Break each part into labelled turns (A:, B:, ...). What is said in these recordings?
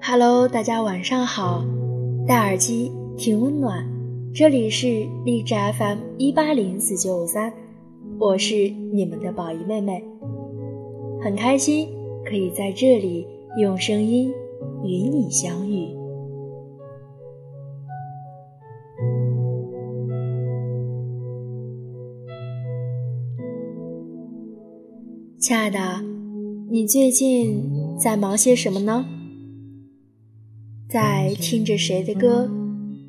A: Hello，大家晚上好，戴耳机挺温暖。这里是励志 FM 一八零四九五三，我是你们的宝仪妹妹，很开心可以在这里用声音与你相遇。亲爱的，你最近在忙些什么呢？在听着谁的歌，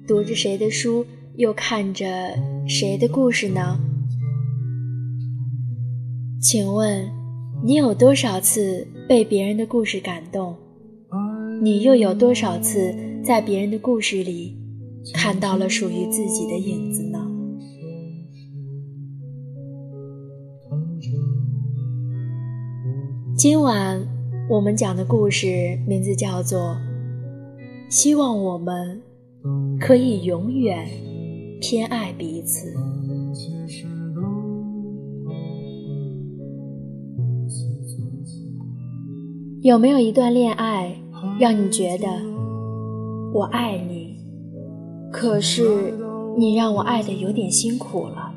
A: 读着谁的书，又看着谁的故事呢？请问，你有多少次被别人的故事感动？你又有多少次在别人的故事里看到了属于自己的影子呢？今晚我们讲的故事名字叫做。希望我们可以永远偏爱彼此。有没有一段恋爱让你觉得我爱你，可是你让我爱的有点辛苦了？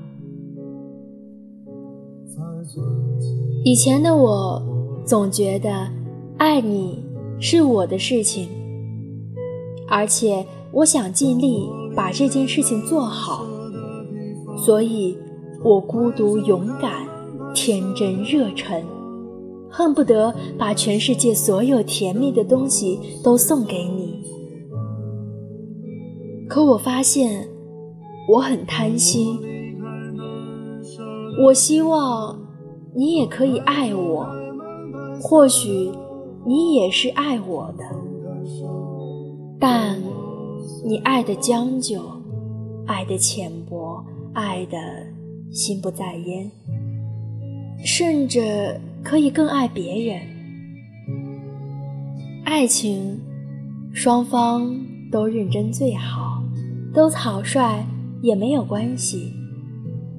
A: 以前的我总觉得爱你是我的事情。而且我想尽力把这件事情做好，所以我孤独、勇敢、天真、热忱，恨不得把全世界所有甜蜜的东西都送给你。可我发现我很贪心，我希望你也可以爱我，或许你也是爱我的。但你爱的将就，爱的浅薄，爱的心不在焉，甚至可以更爱别人。爱情，双方都认真最好，都草率也没有关系。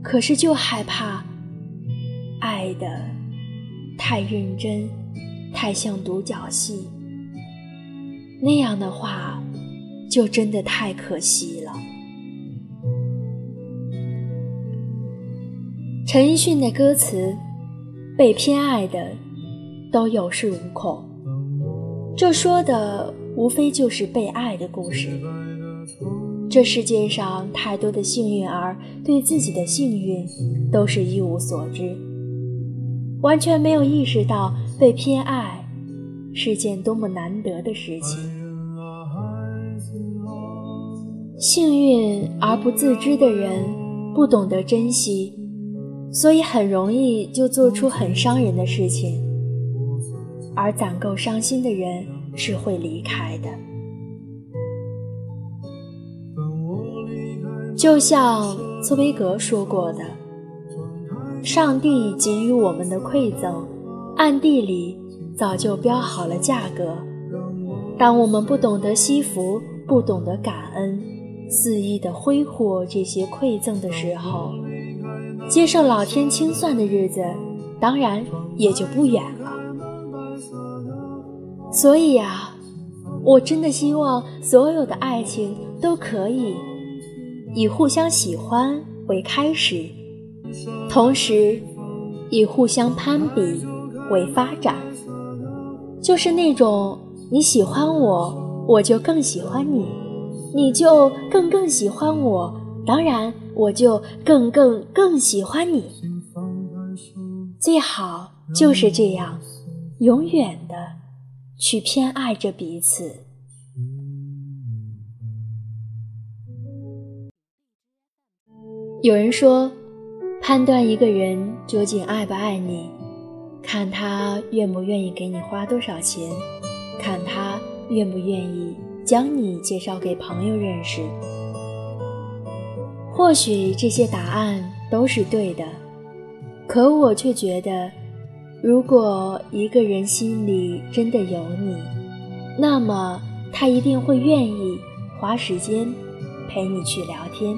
A: 可是就害怕爱的太认真，太像独角戏。那样的话，就真的太可惜了。陈奕迅的歌词，被偏爱的都有恃无恐，这说的无非就是被爱的故事。这世界上太多的幸运儿，对自己的幸运都是一无所知，完全没有意识到被偏爱。是件多么难得的事情！幸运而不自知的人，不懂得珍惜，所以很容易就做出很伤人的事情。而攒够伤心的人是会离开的。就像茨威格说过的：“上帝给予我们的馈赠，暗地里。”早就标好了价格。当我们不懂得惜福，不懂得感恩，肆意的挥霍这些馈赠的时候，接受老天清算的日子，当然也就不远了。所以呀，我真的希望所有的爱情都可以以互相喜欢为开始，同时以互相攀比为发展。就是那种你喜欢我，我就更喜欢你，你就更更喜欢我，当然我就更更更喜欢你。最好就是这样，永远的去偏爱着彼此。有人说，判断一个人究竟爱不爱你。看他愿不愿意给你花多少钱，看他愿不愿意将你介绍给朋友认识。或许这些答案都是对的，可我却觉得，如果一个人心里真的有你，那么他一定会愿意花时间陪你去聊天。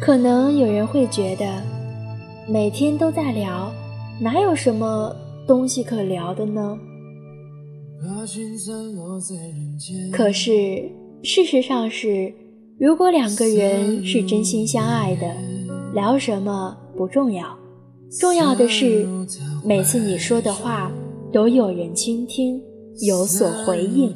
A: 可能有人会觉得，每天都在聊，哪有什么东西可聊的呢？可是事实上是，如果两个人是真心相爱的，聊什么不重要，重要的是每次你说的话都有人倾听，有所回应。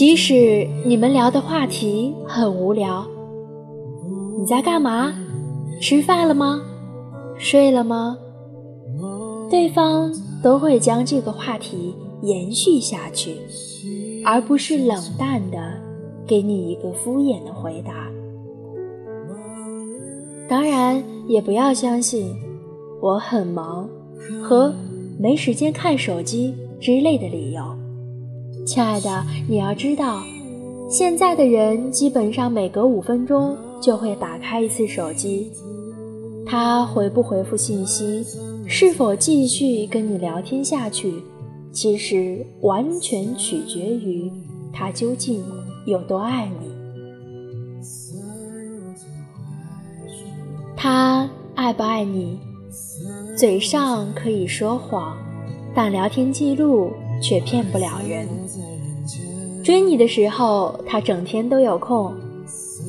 A: 即使你们聊的话题很无聊，你在干嘛？吃饭了吗？睡了吗？对方都会将这个话题延续下去，而不是冷淡的给你一个敷衍的回答。当然，也不要相信我很忙和没时间看手机之类的理由。亲爱的，你要知道，现在的人基本上每隔五分钟就会打开一次手机。他回不回复信息，是否继续跟你聊天下去，其实完全取决于他究竟有多爱你。他爱不爱你，嘴上可以说谎，但聊天记录。却骗不了人。追你的时候，他整天都有空，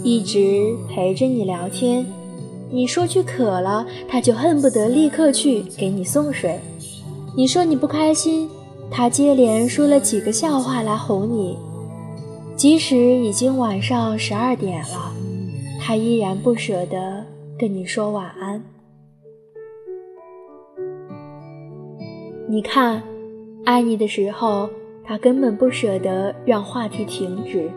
A: 一直陪着你聊天。你说句渴了，他就恨不得立刻去给你送水。你说你不开心，他接连说了几个笑话来哄你。即使已经晚上十二点了，他依然不舍得跟你说晚安。你看。爱你的时候，他根本不舍得让话题停止；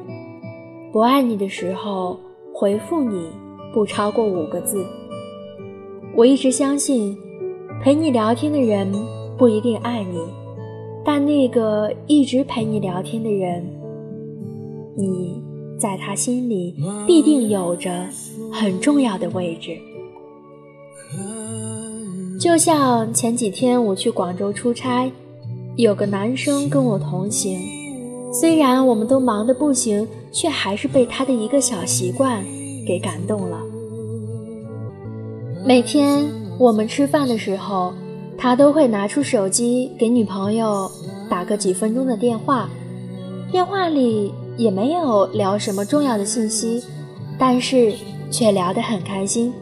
A: 不爱你的时候，回复你不超过五个字。我一直相信，陪你聊天的人不一定爱你，但那个一直陪你聊天的人，你在他心里必定有着很重要的位置。就像前几天我去广州出差。有个男生跟我同行，虽然我们都忙得不行，却还是被他的一个小习惯给感动了。每天我们吃饭的时候，他都会拿出手机给女朋友打个几分钟的电话，电话里也没有聊什么重要的信息，但是却聊得很开心。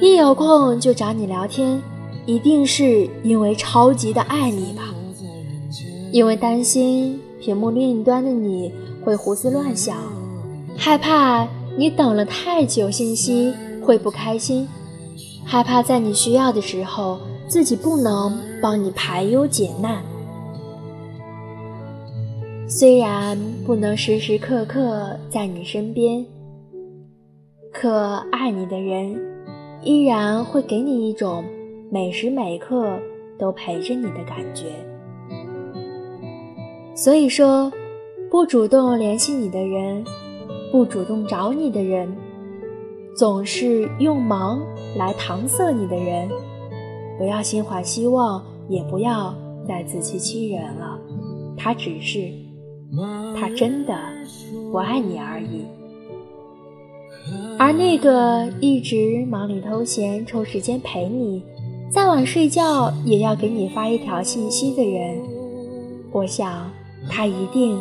A: 一有空就找你聊天。一定是因为超级的爱你吧，因为担心屏幕另一端的你会胡思乱想，害怕你等了太久信息会不开心，害怕在你需要的时候自己不能帮你排忧解难。虽然不能时时刻刻在你身边，可爱你的人依然会给你一种。每时每刻都陪着你的感觉，所以说，不主动联系你的人，不主动找你的人，总是用忙来搪塞你的人，不要心怀希望，也不要再自欺欺人了。他只是，他真的不爱你而已。而那个一直忙里偷闲抽时间陪你。再晚睡觉也要给你发一条信息的人，我想他一定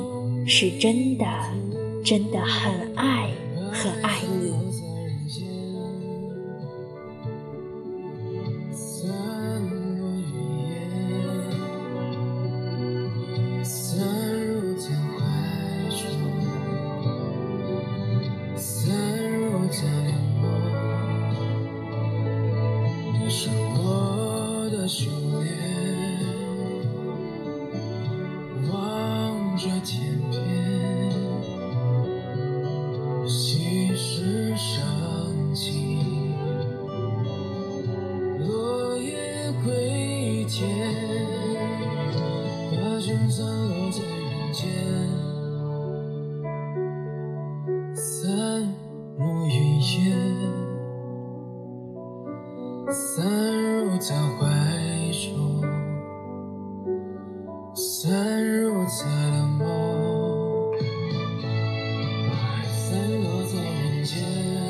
A: 是真的，真的很爱，很爱你。
B: 散入修炼，望着天边，昔时伤情，落叶归天，把聚散落在。落在人间。